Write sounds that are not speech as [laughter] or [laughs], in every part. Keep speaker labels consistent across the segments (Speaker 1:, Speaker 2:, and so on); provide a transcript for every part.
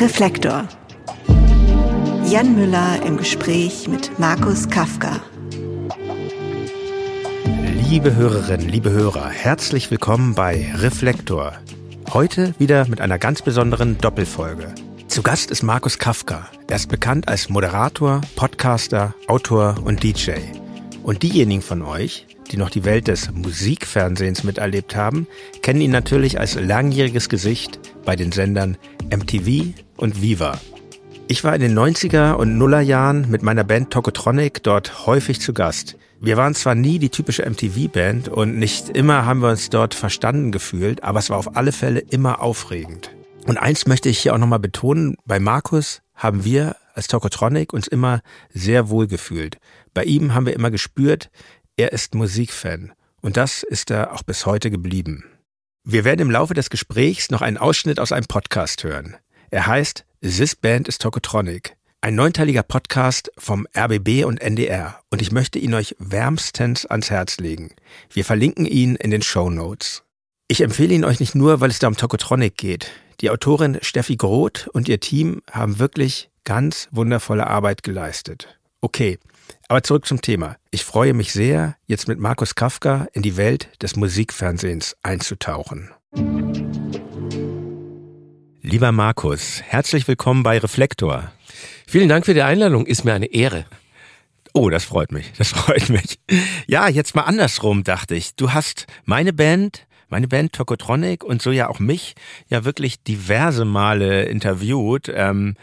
Speaker 1: Reflektor. Jan Müller im Gespräch mit Markus Kafka.
Speaker 2: Liebe Hörerinnen, liebe Hörer, herzlich willkommen bei Reflektor. Heute wieder mit einer ganz besonderen Doppelfolge. Zu Gast ist Markus Kafka. Er ist bekannt als Moderator, Podcaster, Autor und DJ. Und diejenigen von euch, die noch die Welt des Musikfernsehens miterlebt haben, kennen ihn natürlich als langjähriges Gesicht bei den Sendern MTV und Viva. Ich war in den 90er und Nuller Jahren mit meiner Band Tokotronic dort häufig zu Gast. Wir waren zwar nie die typische MTV-Band und nicht immer haben wir uns dort verstanden gefühlt, aber es war auf alle Fälle immer aufregend. Und eins möchte ich hier auch nochmal betonen, bei Markus haben wir als Tokotronic uns immer sehr wohl gefühlt. Bei ihm haben wir immer gespürt, er ist Musikfan. Und das ist er auch bis heute geblieben. Wir werden im Laufe des Gesprächs noch einen Ausschnitt aus einem Podcast hören. Er heißt This Band ist Tokotronic. Ein neunteiliger Podcast vom RBB und NDR. Und ich möchte ihn euch wärmstens ans Herz legen. Wir verlinken ihn in den Show Notes. Ich empfehle ihn euch nicht nur, weil es da um Tokotronic geht. Die Autorin Steffi Groth und ihr Team haben wirklich ganz wundervolle Arbeit geleistet. Okay, aber zurück zum Thema. Ich freue mich sehr, jetzt mit Markus Kafka in die Welt des Musikfernsehens einzutauchen. Lieber Markus, herzlich willkommen bei Reflektor.
Speaker 3: Vielen Dank für die Einladung, ist mir eine Ehre.
Speaker 2: Oh, das freut mich, das [laughs] freut mich. Ja, jetzt mal andersrum, dachte ich. Du hast meine Band, meine Band Tokotronic und so ja auch mich ja wirklich diverse Male interviewt. Ähm,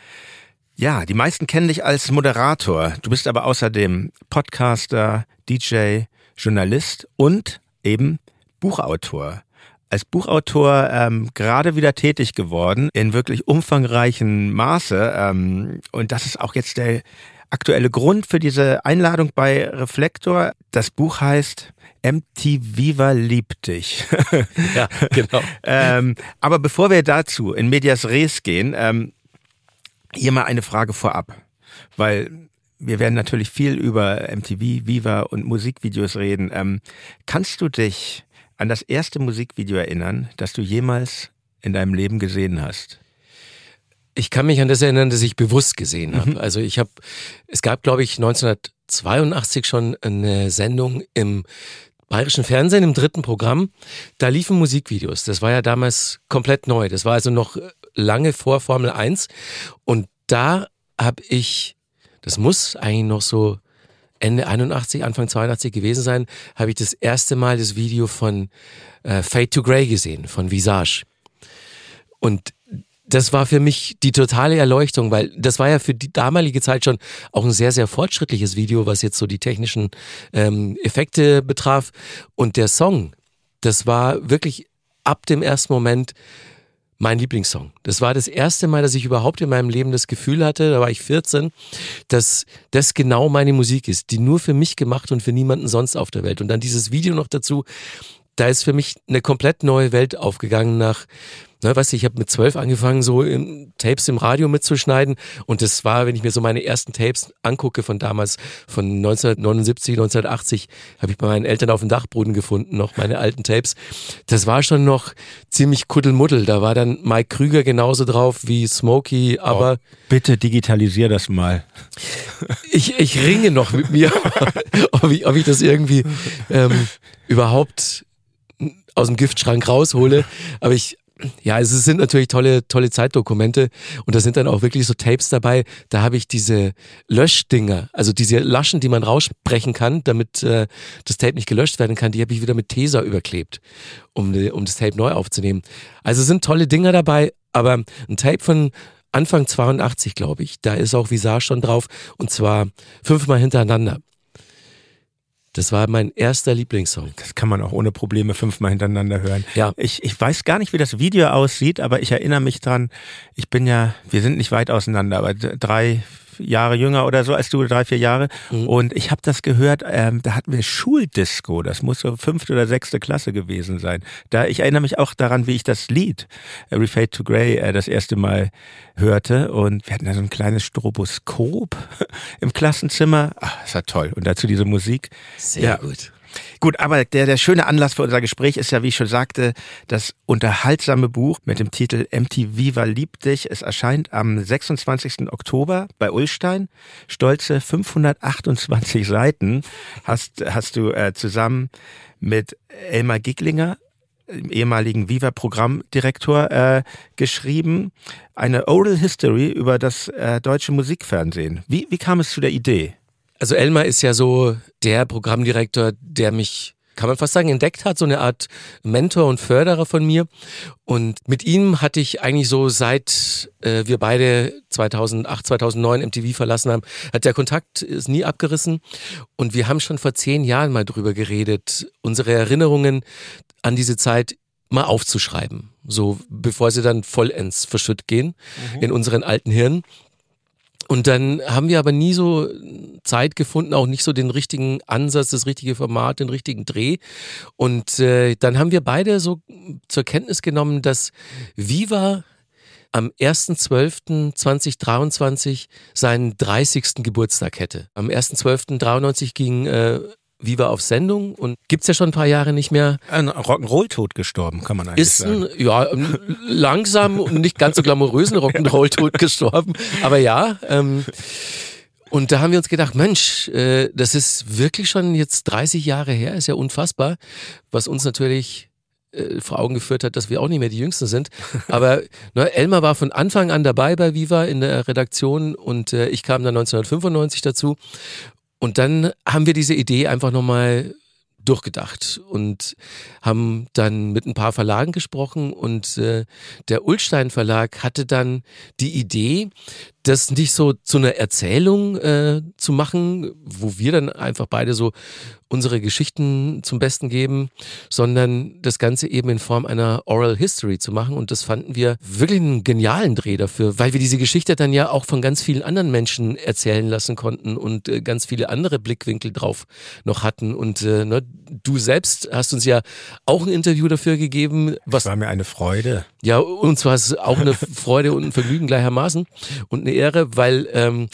Speaker 2: ja, die meisten kennen dich als Moderator. Du bist aber außerdem Podcaster, DJ, Journalist und eben Buchautor. Als Buchautor ähm, gerade wieder tätig geworden in wirklich umfangreichen Maße. Ähm, und das ist auch jetzt der aktuelle Grund für diese Einladung bei Reflektor. Das Buch heißt MTV liebt dich.
Speaker 3: ja, genau. [laughs]
Speaker 2: ähm, aber bevor wir dazu in Medias Res gehen, ähm, hier mal eine Frage vorab, weil wir werden natürlich viel über MTV, Viva und Musikvideos reden. Ähm, kannst du dich an das erste Musikvideo erinnern, das du jemals in deinem Leben gesehen hast?
Speaker 3: Ich kann mich an das erinnern, das ich bewusst gesehen habe. Mhm. Also ich habe, es gab, glaube ich, 1982 schon eine Sendung im bayerischen Fernsehen im dritten Programm. Da liefen Musikvideos. Das war ja damals komplett neu. Das war also noch lange vor Formel 1. Und da habe ich, das muss eigentlich noch so Ende 81, Anfang 82 gewesen sein, habe ich das erste Mal das Video von äh, Fade to Grey gesehen, von Visage. Und das war für mich die totale Erleuchtung, weil das war ja für die damalige Zeit schon auch ein sehr, sehr fortschrittliches Video, was jetzt so die technischen ähm, Effekte betraf. Und der Song, das war wirklich ab dem ersten Moment mein Lieblingssong. Das war das erste Mal, dass ich überhaupt in meinem Leben das Gefühl hatte, da war ich 14, dass das genau meine Musik ist, die nur für mich gemacht und für niemanden sonst auf der Welt. Und dann dieses Video noch dazu, da ist für mich eine komplett neue Welt aufgegangen nach Ne, weißt du, ich habe mit zwölf angefangen, so im, Tapes im Radio mitzuschneiden. Und das war, wenn ich mir so meine ersten Tapes angucke von damals, von 1979, 1980, habe ich bei meinen Eltern auf dem Dachboden gefunden, noch meine alten Tapes. Das war schon noch ziemlich kuddelmuddel. Da war dann Mike Krüger genauso drauf wie Smokey, aber. Oh,
Speaker 2: bitte digitalisier das mal.
Speaker 3: Ich, ich ringe noch mit mir, [laughs] [laughs] ob, ich, ob ich das irgendwie ähm, überhaupt aus dem Giftschrank raushole. Aber ich ja, es sind natürlich tolle, tolle Zeitdokumente und da sind dann auch wirklich so Tapes dabei. Da habe ich diese Löschdinger, also diese Laschen, die man raussprechen kann, damit äh, das Tape nicht gelöscht werden kann, die habe ich wieder mit Tesa überklebt, um, um das Tape neu aufzunehmen. Also sind tolle Dinger dabei, aber ein Tape von Anfang 82, glaube ich, da ist auch Visage schon drauf und zwar fünfmal hintereinander. Das war mein erster Lieblingssong.
Speaker 2: Das kann man auch ohne Probleme fünfmal hintereinander hören. Ja. Ich, ich weiß gar nicht, wie das Video aussieht, aber ich erinnere mich dran, ich bin ja, wir sind nicht weit auseinander, aber drei, Jahre jünger oder so als du, drei, vier Jahre. Mhm. Und ich habe das gehört, ähm, da hatten wir Schuldisco, das muss so fünfte oder sechste Klasse gewesen sein. Da, ich erinnere mich auch daran, wie ich das Lied äh, Refade to Grey äh, das erste Mal hörte. Und wir hatten da so ein kleines Stroboskop [laughs] im Klassenzimmer. Ach, das war toll. Und dazu diese Musik.
Speaker 3: Sehr ja. gut.
Speaker 2: Gut, aber der, der schöne Anlass für unser Gespräch ist ja, wie ich schon sagte, das unterhaltsame Buch mit dem Titel MTV war lieb dich. Es erscheint am 26. Oktober bei Ullstein. Stolze 528 [laughs] Seiten hast, hast du äh, zusammen mit Elmar Giglinger ehemaligen Viva-Programmdirektor äh, geschrieben, eine Oral History über das äh, deutsche Musikfernsehen. Wie, wie kam es zu der Idee?
Speaker 3: Also Elmar ist ja so der Programmdirektor, der mich kann man fast sagen, entdeckt hat, so eine Art Mentor und Förderer von mir. Und mit ihm hatte ich eigentlich so, seit äh, wir beide 2008, 2009 MTV verlassen haben, hat der Kontakt ist nie abgerissen. Und wir haben schon vor zehn Jahren mal drüber geredet, unsere Erinnerungen an diese Zeit mal aufzuschreiben. So, bevor sie dann vollends verschütt gehen mhm. in unseren alten Hirnen. Und dann haben wir aber nie so Zeit gefunden, auch nicht so den richtigen Ansatz, das richtige Format, den richtigen Dreh. Und äh, dann haben wir beide so zur Kenntnis genommen, dass Viva am 1.12.2023 seinen 30. Geburtstag hätte. Am 1.12.93 ging äh, Viva auf Sendung und gibt's ja schon ein paar Jahre nicht mehr.
Speaker 2: Ein Rock'n'Roll-Tod gestorben, kann man eigentlich
Speaker 3: ist
Speaker 2: sagen.
Speaker 3: Ein, ja, langsam und nicht ganz so glamourösen [laughs] [laughs] Rock'n'Roll-Tod gestorben, aber ja. Ähm, und da haben wir uns gedacht, Mensch, äh, das ist wirklich schon jetzt 30 Jahre her, ist ja unfassbar, was uns natürlich äh, vor Augen geführt hat, dass wir auch nicht mehr die Jüngsten sind. Aber [laughs] ne, Elmar war von Anfang an dabei bei Viva in der Redaktion und äh, ich kam dann 1995 dazu. Und dann haben wir diese Idee einfach nochmal durchgedacht und haben dann mit ein paar Verlagen gesprochen und äh, der Ulstein Verlag hatte dann die Idee, das nicht so zu einer Erzählung äh, zu machen, wo wir dann einfach beide so unsere Geschichten zum Besten geben, sondern das Ganze eben in Form einer Oral History zu machen. Und das fanden wir wirklich einen genialen Dreh dafür, weil wir diese Geschichte dann ja auch von ganz vielen anderen Menschen erzählen lassen konnten und äh, ganz viele andere Blickwinkel drauf noch hatten. Und äh, ne, du selbst hast uns ja auch ein Interview dafür gegeben.
Speaker 2: Was das war mir eine Freude.
Speaker 3: Ja, uns war es auch eine Freude und ein Vergnügen gleichermaßen und eine Ehre, weil ähm,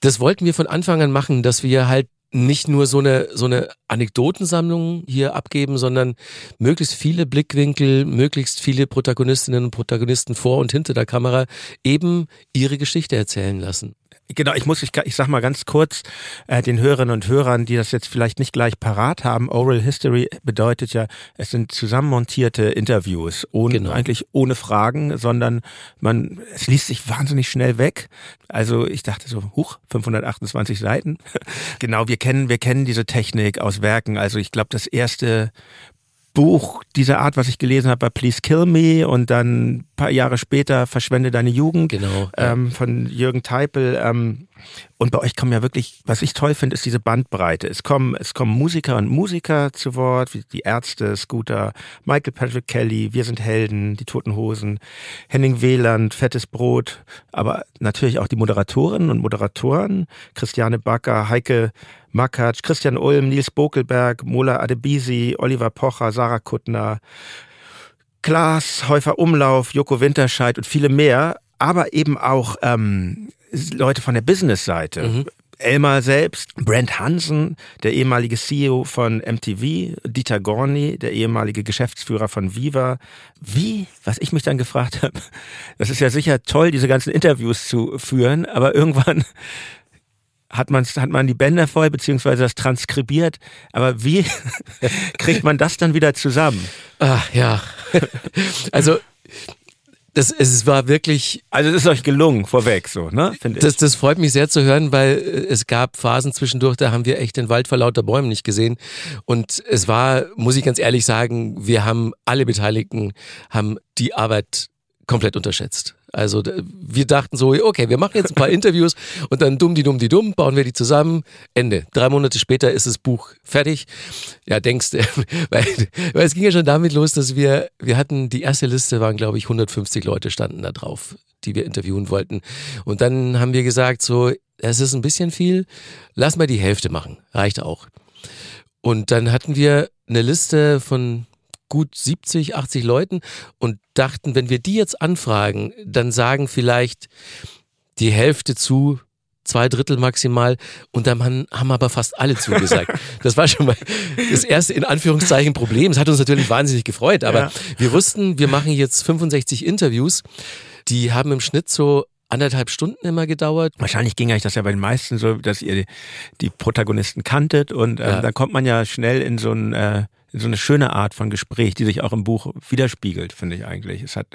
Speaker 3: das wollten wir von Anfang an machen, dass wir halt nicht nur so eine, so eine Anekdotensammlung hier abgeben, sondern möglichst viele Blickwinkel, möglichst viele Protagonistinnen und Protagonisten vor und hinter der Kamera eben ihre Geschichte erzählen lassen.
Speaker 2: Genau, ich muss, ich, ich sag mal ganz kurz äh, den Hörerinnen und Hörern, die das jetzt vielleicht nicht gleich parat haben. Oral History bedeutet ja, es sind zusammenmontierte Interviews, ohne, genau. eigentlich ohne Fragen, sondern man, es liest sich wahnsinnig schnell weg. Also ich dachte so, huch, 528 Seiten. [laughs] genau, wir kennen, wir kennen diese Technik aus Werken. Also ich glaube, das erste Buch dieser Art, was ich gelesen habe, war Please Kill Me und dann paar Jahre später Verschwende deine Jugend
Speaker 3: genau,
Speaker 2: ähm, von Jürgen Teipel. Ähm, und bei euch kommen ja wirklich, was ich toll finde, ist diese Bandbreite. Es kommen, es kommen Musiker und Musiker zu Wort, wie die Ärzte, Scooter, Michael Patrick Kelly, Wir sind Helden, die Toten Hosen, Henning Wieland, Fettes Brot, aber natürlich auch die Moderatorinnen und Moderatoren, Christiane Backer, Heike Makatsch, Christian Ulm, Nils Bokelberg, Mola Adebisi, Oliver Pocher, Sarah Kuttner, Klaas, Häufer Umlauf, Joko Winterscheid und viele mehr, aber eben auch ähm, Leute von der Business-Seite. Mhm. Elmar selbst, Brent Hansen, der ehemalige CEO von MTV, Dieter Gorni, der ehemalige Geschäftsführer von Viva. Wie, was ich mich dann gefragt habe, [laughs] das ist ja sicher toll, diese ganzen Interviews zu führen, aber irgendwann [laughs] hat man hat man die Bänder voll beziehungsweise das transkribiert. Aber wie [laughs] kriegt man das dann wieder zusammen?
Speaker 3: Ach ja, [laughs] also das, es war wirklich.
Speaker 2: Also es ist euch gelungen, vorweg so, ne?
Speaker 3: Finde das, das freut mich sehr zu hören, weil äh, es gab Phasen zwischendurch, da haben wir echt den Wald vor lauter Bäumen nicht gesehen. Und es war, muss ich ganz ehrlich sagen, wir haben alle Beteiligten, haben die Arbeit komplett unterschätzt. Also wir dachten so, okay, wir machen jetzt ein paar [laughs] Interviews und dann dumm die dumm die dumm, bauen wir die zusammen. Ende. Drei Monate später ist das Buch fertig. Ja, denkst du, [laughs] weil, weil es ging ja schon damit los, dass wir, wir hatten, die erste Liste waren, glaube ich, 150 Leute standen da drauf, die wir interviewen wollten. Und dann haben wir gesagt, so, es ist ein bisschen viel, lass mal die Hälfte machen. Reicht auch. Und dann hatten wir eine Liste von gut 70, 80 Leuten und dachten, wenn wir die jetzt anfragen, dann sagen vielleicht die Hälfte zu, zwei Drittel maximal und dann haben aber fast alle zugesagt. [laughs] Das war schon mal das erste in Anführungszeichen Problem. Es hat uns natürlich wahnsinnig gefreut, aber ja. wir wussten, wir machen jetzt 65 Interviews. Die haben im Schnitt so anderthalb Stunden immer gedauert.
Speaker 2: Wahrscheinlich ging euch das ja bei den meisten so, dass ihr die, Protagonisten kanntet und äh, ja. dann kommt man ja schnell in so ein äh, so eine schöne Art von Gespräch, die sich auch im Buch widerspiegelt, finde ich eigentlich. Es hat,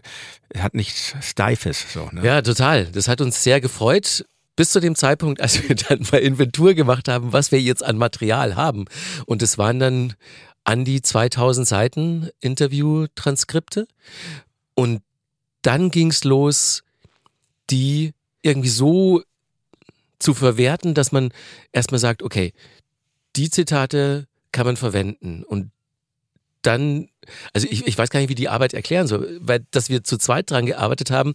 Speaker 2: es hat nichts Steifes. So,
Speaker 3: ne? Ja, total. Das hat uns sehr gefreut bis zu dem Zeitpunkt, als wir dann mal Inventur gemacht haben, was wir jetzt an Material haben. Und es waren dann an die 2000 Seiten Interview-Transkripte. Und dann ging es los, die irgendwie so zu verwerten, dass man erstmal sagt, okay, die Zitate kann man verwenden und dann, also ich, ich weiß gar nicht, wie die Arbeit erklären soll, weil dass wir zu zweit dran gearbeitet haben,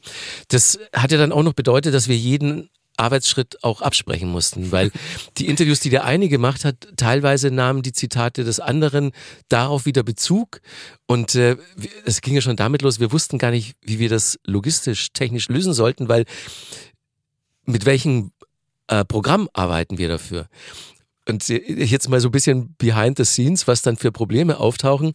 Speaker 3: das hat ja dann auch noch bedeutet, dass wir jeden Arbeitsschritt auch absprechen mussten, weil [laughs] die Interviews, die der eine gemacht hat, teilweise nahmen die Zitate des anderen darauf wieder Bezug und äh, es ging ja schon damit los, wir wussten gar nicht, wie wir das logistisch, technisch lösen sollten, weil mit welchem äh, Programm arbeiten wir dafür? Und jetzt mal so ein bisschen behind the scenes, was dann für Probleme auftauchen.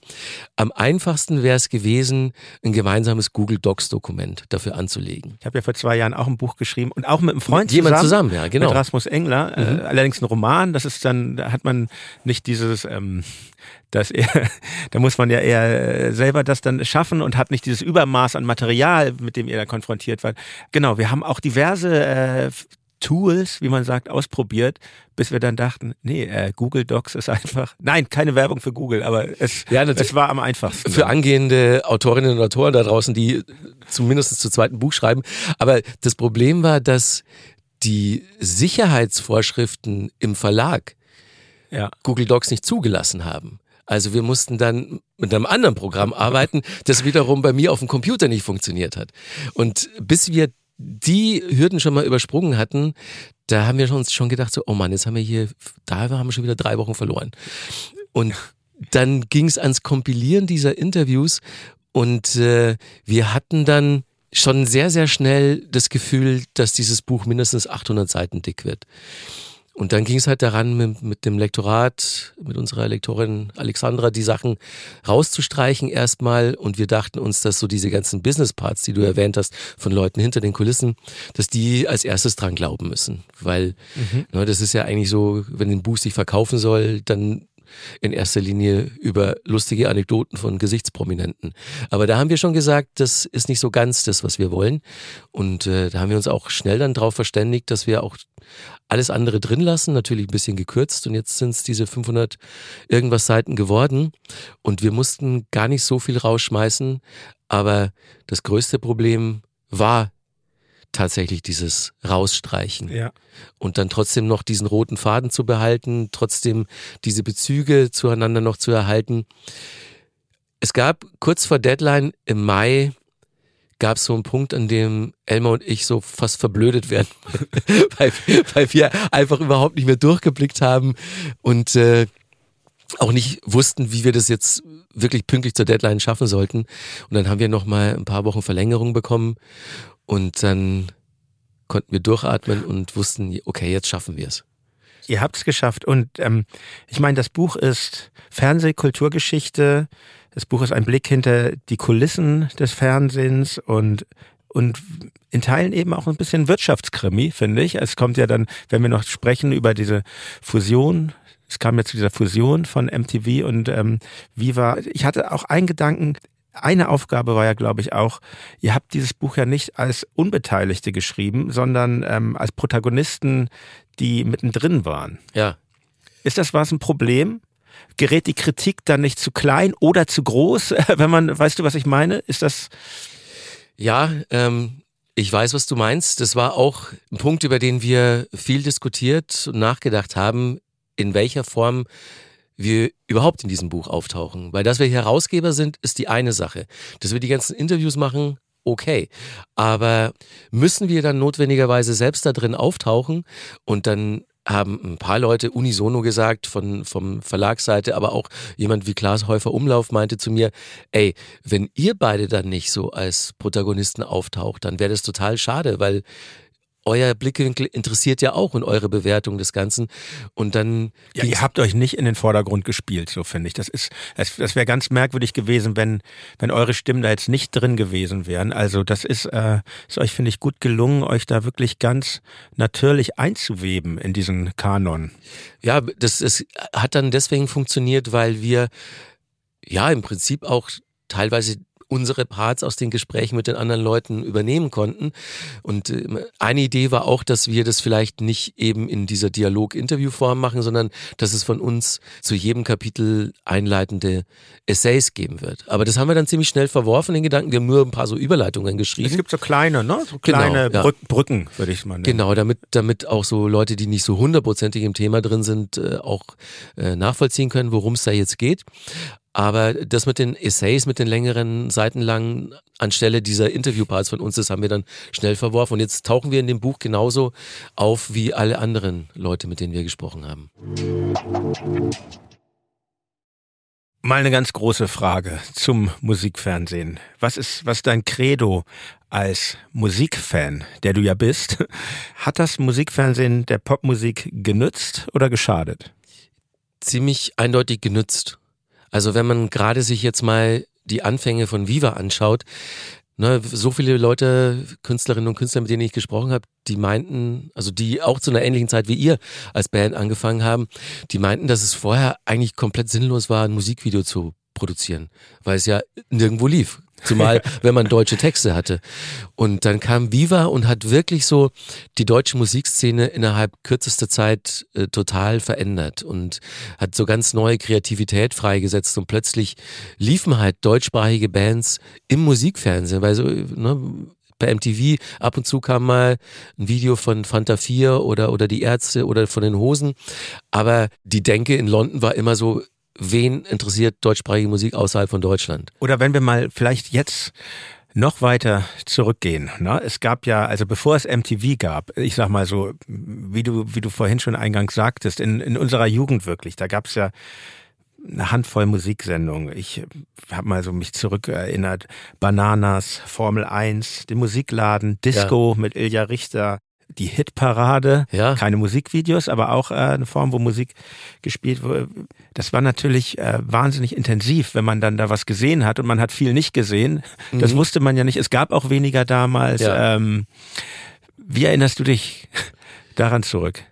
Speaker 3: Am einfachsten wäre es gewesen, ein gemeinsames Google Docs Dokument dafür anzulegen.
Speaker 2: Ich habe ja vor zwei Jahren auch ein Buch geschrieben und auch mit einem Freund
Speaker 3: mit jemand zusammen, zusammen ja, genau.
Speaker 2: Mit Rasmus Engler. Äh, mhm. Äh, allerdings ein Roman, das ist dann, da hat man nicht dieses, ähm, dass er, [laughs] da muss man ja eher äh, selber das dann schaffen und hat nicht dieses Übermaß an Material, mit dem ihr da konfrontiert wart. Genau, wir haben auch diverse äh, Tools, wie man sagt, ausprobiert, bis wir dann dachten, nee, äh, Google Docs ist einfach, nein, keine Werbung für Google, aber es, ja, es war am einfachsten.
Speaker 3: Für angehende Autorinnen und Autoren da draußen, die zumindest zu zweiten Buch schreiben. Aber das Problem war, dass die Sicherheitsvorschriften im Verlag ja. Google Docs nicht zugelassen haben. Also wir mussten dann mit einem anderen Programm arbeiten, das wiederum bei mir auf dem Computer nicht funktioniert hat. Und bis wir die Hürden schon mal übersprungen hatten, da haben wir uns schon gedacht, so, oh Mann, jetzt haben wir hier, da haben wir schon wieder drei Wochen verloren. Und dann ging es ans Kompilieren dieser Interviews und äh, wir hatten dann schon sehr, sehr schnell das Gefühl, dass dieses Buch mindestens 800 Seiten dick wird. Und dann ging es halt daran, mit, mit, dem Lektorat, mit unserer Lektorin Alexandra, die Sachen rauszustreichen erstmal. Und wir dachten uns, dass so diese ganzen Business Parts, die du erwähnt hast, von Leuten hinter den Kulissen, dass die als erstes dran glauben müssen. Weil mhm. ne, das ist ja eigentlich so, wenn ein Buch sich verkaufen soll, dann in erster Linie über lustige Anekdoten von Gesichtsprominenten. Aber da haben wir schon gesagt, das ist nicht so ganz das, was wir wollen. Und äh, da haben wir uns auch schnell dann darauf verständigt, dass wir auch alles andere drin lassen, natürlich ein bisschen gekürzt. Und jetzt sind es diese 500 irgendwas Seiten geworden. Und wir mussten gar nicht so viel rausschmeißen. Aber das größte Problem war tatsächlich dieses Rausstreichen. Ja. Und dann trotzdem noch diesen roten Faden zu behalten, trotzdem diese Bezüge zueinander noch zu erhalten. Es gab kurz vor Deadline im Mai gab es so einen Punkt, an dem Elmar und ich so fast verblödet werden, [laughs] weil, weil wir einfach überhaupt nicht mehr durchgeblickt haben und äh, auch nicht wussten, wie wir das jetzt wirklich pünktlich zur Deadline schaffen sollten. Und dann haben wir noch mal ein paar Wochen Verlängerung bekommen und dann konnten wir durchatmen und wussten, okay, jetzt schaffen wir es.
Speaker 2: Ihr habt es geschafft. Und ähm, ich meine, das Buch ist Fernsehkulturgeschichte. Das Buch ist ein Blick hinter die Kulissen des Fernsehens und und in Teilen eben auch ein bisschen Wirtschaftskrimi, finde ich. Es kommt ja dann, wenn wir noch sprechen über diese Fusion, es kam ja zu dieser Fusion von MTV und ähm, Viva. Ich hatte auch einen Gedanken, eine Aufgabe war ja, glaube ich, auch, ihr habt dieses Buch ja nicht als Unbeteiligte geschrieben, sondern ähm, als Protagonisten, die mittendrin waren.
Speaker 3: Ja.
Speaker 2: Ist das was ein Problem? Gerät die Kritik dann nicht zu klein oder zu groß, [laughs] wenn man, weißt du, was ich meine? Ist das.
Speaker 3: Ja, ähm, ich weiß, was du meinst. Das war auch ein Punkt, über den wir viel diskutiert und nachgedacht haben, in welcher Form wir überhaupt in diesem Buch auftauchen. Weil dass wir Herausgeber sind, ist die eine Sache. Dass wir die ganzen Interviews machen, okay. Aber müssen wir dann notwendigerweise selbst da drin auftauchen und dann haben ein paar Leute unisono gesagt von vom Verlagsseite, aber auch jemand wie Klaas Häufer Umlauf meinte zu mir, ey, wenn ihr beide dann nicht so als Protagonisten auftaucht, dann wäre das total schade, weil euer Blickwinkel interessiert ja auch und eure Bewertung des Ganzen. Und dann.
Speaker 2: Ja, ihr habt euch nicht in den Vordergrund gespielt, so finde ich. Das ist, das, das wäre ganz merkwürdig gewesen, wenn, wenn eure Stimmen da jetzt nicht drin gewesen wären. Also das ist, äh, ist euch, finde ich, gut gelungen, euch da wirklich ganz natürlich einzuweben in diesen Kanon.
Speaker 3: Ja, das, das hat dann deswegen funktioniert, weil wir ja im Prinzip auch teilweise unsere Parts aus den Gesprächen mit den anderen Leuten übernehmen konnten. Und ähm, eine Idee war auch, dass wir das vielleicht nicht eben in dieser Dialog-Interview-Form machen, sondern dass es von uns zu jedem Kapitel einleitende Essays geben wird. Aber das haben wir dann ziemlich schnell verworfen, den Gedanken. Wir haben nur ein paar so Überleitungen geschrieben.
Speaker 2: Es gibt so kleine, ne? So kleine genau, ja. Brücken, würde ich mal nennen.
Speaker 3: Genau, damit, damit auch so Leute, die nicht so hundertprozentig im Thema drin sind, äh, auch äh, nachvollziehen können, worum es da jetzt geht. Aber das mit den Essays, mit den längeren, seitenlangen, anstelle dieser Interviewparts von uns, das haben wir dann schnell verworfen. Und jetzt tauchen wir in dem Buch genauso auf wie alle anderen Leute, mit denen wir gesprochen haben.
Speaker 2: Mal eine ganz große Frage zum Musikfernsehen. Was ist, was ist dein Credo als Musikfan, der du ja bist? [laughs] Hat das Musikfernsehen der Popmusik genützt oder geschadet?
Speaker 3: Ziemlich eindeutig genützt. Also wenn man gerade sich jetzt mal die Anfänge von Viva anschaut, ne, so viele Leute, Künstlerinnen und Künstler, mit denen ich gesprochen habe, die meinten, also die auch zu einer ähnlichen Zeit wie ihr als Band angefangen haben, die meinten, dass es vorher eigentlich komplett sinnlos war, ein Musikvideo zu produzieren, weil es ja nirgendwo lief. Zumal, wenn man deutsche Texte hatte. Und dann kam Viva und hat wirklich so die deutsche Musikszene innerhalb kürzester Zeit äh, total verändert und hat so ganz neue Kreativität freigesetzt und plötzlich liefen halt deutschsprachige Bands im Musikfernsehen, weil so, ne, bei MTV ab und zu kam mal ein Video von Fanta 4 oder, oder die Ärzte oder von den Hosen. Aber die Denke in London war immer so, wen interessiert deutschsprachige Musik außerhalb von Deutschland?
Speaker 2: Oder wenn wir mal vielleicht jetzt noch weiter zurückgehen. Ne? Es gab ja, also bevor es MTV gab, ich sag mal so, wie du, wie du vorhin schon eingangs sagtest, in, in unserer Jugend wirklich, da gab es ja eine Handvoll Musiksendungen. Ich habe mal so mich zurückerinnert. Bananas, Formel 1, den Musikladen, Disco ja. mit Ilja Richter, die Hitparade, ja. keine Musikvideos, aber auch äh, eine Form, wo Musik gespielt wurde. Das war natürlich äh, wahnsinnig intensiv, wenn man dann da was gesehen hat und man hat viel nicht gesehen. Das mhm. wusste man ja nicht. Es gab auch weniger damals. Ja. Ähm, wie erinnerst du dich [laughs] daran zurück?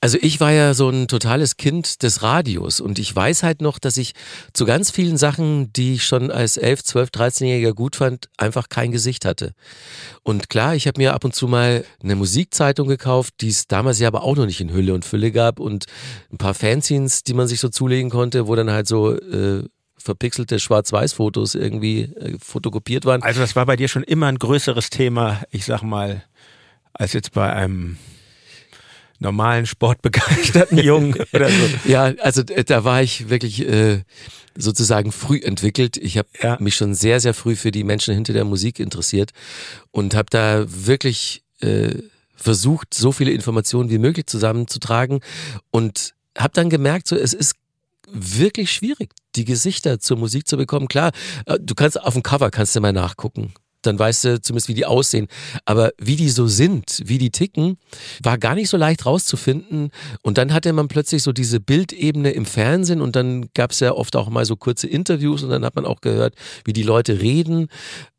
Speaker 3: Also ich war ja so ein totales Kind des Radios und ich weiß halt noch, dass ich zu ganz vielen Sachen, die ich schon als 11, 12, 13-Jähriger gut fand, einfach kein Gesicht hatte. Und klar, ich habe mir ab und zu mal eine Musikzeitung gekauft, die es damals ja aber auch noch nicht in Hülle und Fülle gab und ein paar Fanzines, die man sich so zulegen konnte, wo dann halt so äh, verpixelte Schwarz-Weiß-Fotos irgendwie äh, fotokopiert waren.
Speaker 2: Also das war bei dir schon immer ein größeres Thema, ich sag mal, als jetzt bei einem normalen sportbegeisterten [laughs] Jungen oder so.
Speaker 3: Ja, also äh, da war ich wirklich äh, sozusagen früh entwickelt. Ich habe ja. mich schon sehr, sehr früh für die Menschen hinter der Musik interessiert und habe da wirklich äh, versucht, so viele Informationen wie möglich zusammenzutragen und habe dann gemerkt, so es ist wirklich schwierig, die Gesichter zur Musik zu bekommen. Klar, äh, du kannst auf dem Cover kannst du mal nachgucken dann weißt du zumindest, wie die aussehen. Aber wie die so sind, wie die ticken, war gar nicht so leicht rauszufinden. Und dann hatte man plötzlich so diese Bildebene im Fernsehen und dann gab es ja oft auch mal so kurze Interviews und dann hat man auch gehört, wie die Leute reden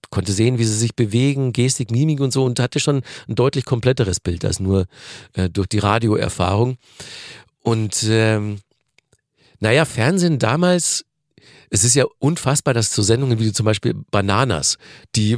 Speaker 3: konnte sehen, wie sie sich bewegen, Gestik, Mimik und so und hatte schon ein deutlich kompletteres Bild als nur äh, durch die Radioerfahrung. Und ähm, naja, Fernsehen damals es ist ja unfassbar, dass so Sendungen wie zum Beispiel Bananas, die